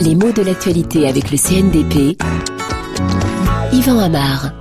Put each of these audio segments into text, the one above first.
Les mots de l'actualité avec le CNDP. Yvan Amar.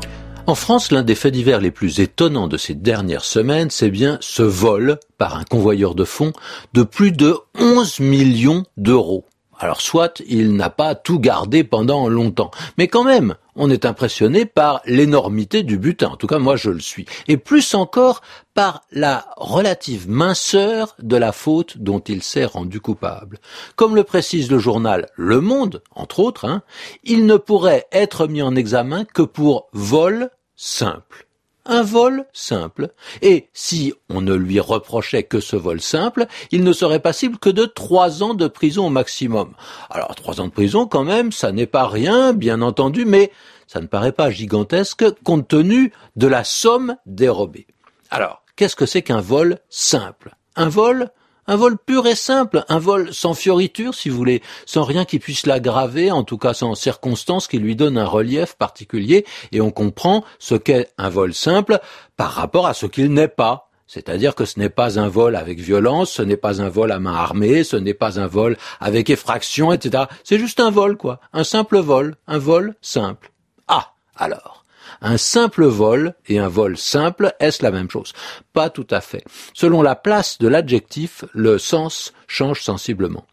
En France, l'un des faits divers les plus étonnants de ces dernières semaines, c'est bien ce vol par un convoyeur de fonds de plus de 11 millions d'euros. Alors soit il n'a pas tout gardé pendant longtemps, mais quand même, on est impressionné par l'énormité du butin, en tout cas moi je le suis, et plus encore par la relative minceur de la faute dont il s'est rendu coupable. Comme le précise le journal Le Monde, entre autres, hein, il ne pourrait être mis en examen que pour vol simple un vol simple. Et si on ne lui reprochait que ce vol simple, il ne serait passible que de trois ans de prison au maximum. Alors trois ans de prison quand même, ça n'est pas rien, bien entendu, mais ça ne paraît pas gigantesque compte tenu de la somme dérobée. Alors, qu'est-ce que c'est qu'un vol simple? Un vol un vol pur et simple, un vol sans fioriture, si vous voulez, sans rien qui puisse l'aggraver, en tout cas sans circonstance qui lui donne un relief particulier, et on comprend ce qu'est un vol simple par rapport à ce qu'il n'est pas. C'est-à-dire que ce n'est pas un vol avec violence, ce n'est pas un vol à main armée, ce n'est pas un vol avec effraction, etc. C'est juste un vol, quoi. Un simple vol, un vol simple. Ah, alors. Un simple vol et un vol simple, est-ce la même chose? Pas tout à fait. Selon la place de l'adjectif, le sens change sensiblement.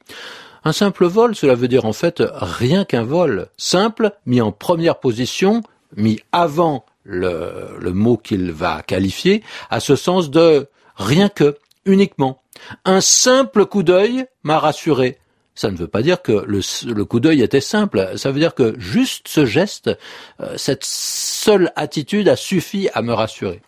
Un simple vol, cela veut dire en fait rien qu'un vol. Simple, mis en première position, mis avant le, mot qu'il va qualifier, à ce sens de rien que, uniquement. Un simple coup d'œil m'a rassuré ça ne veut pas dire que le, coup d'œil était simple. Ça veut dire que juste ce geste, euh, cette seule attitude a suffi à me rassurer.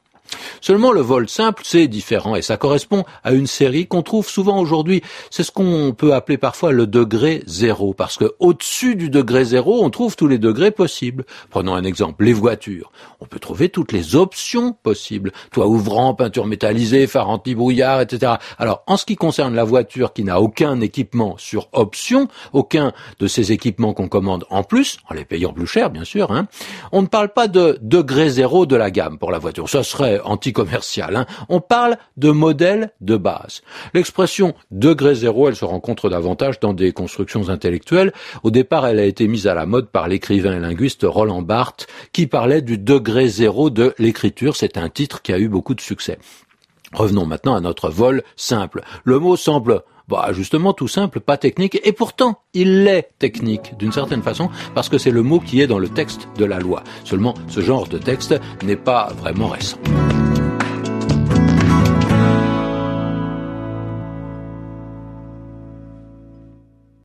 Seulement le vol simple, c'est différent et ça correspond à une série qu'on trouve souvent aujourd'hui. C'est ce qu'on peut appeler parfois le degré zéro, parce que au-dessus du degré zéro, on trouve tous les degrés possibles. Prenons un exemple, les voitures. On peut trouver toutes les options possibles. Toit ouvrant, peinture métallisée, phare anti-brouillard, etc. Alors, en ce qui concerne la voiture qui n'a aucun équipement sur option, aucun de ces équipements qu'on commande en plus, en les payant plus cher, bien sûr, hein, on ne parle pas de degré zéro de la gamme pour la voiture. Ça serait anticommercial. Hein. On parle de modèle de base. L'expression degré zéro, elle se rencontre davantage dans des constructions intellectuelles. Au départ, elle a été mise à la mode par l'écrivain et linguiste Roland Barthes, qui parlait du degré zéro de l'écriture. C'est un titre qui a eu beaucoup de succès. Revenons maintenant à notre vol simple. Le mot semble bah justement tout simple, pas technique, et pourtant il l'est technique d'une certaine façon parce que c'est le mot qui est dans le texte de la loi. Seulement ce genre de texte n'est pas vraiment récent.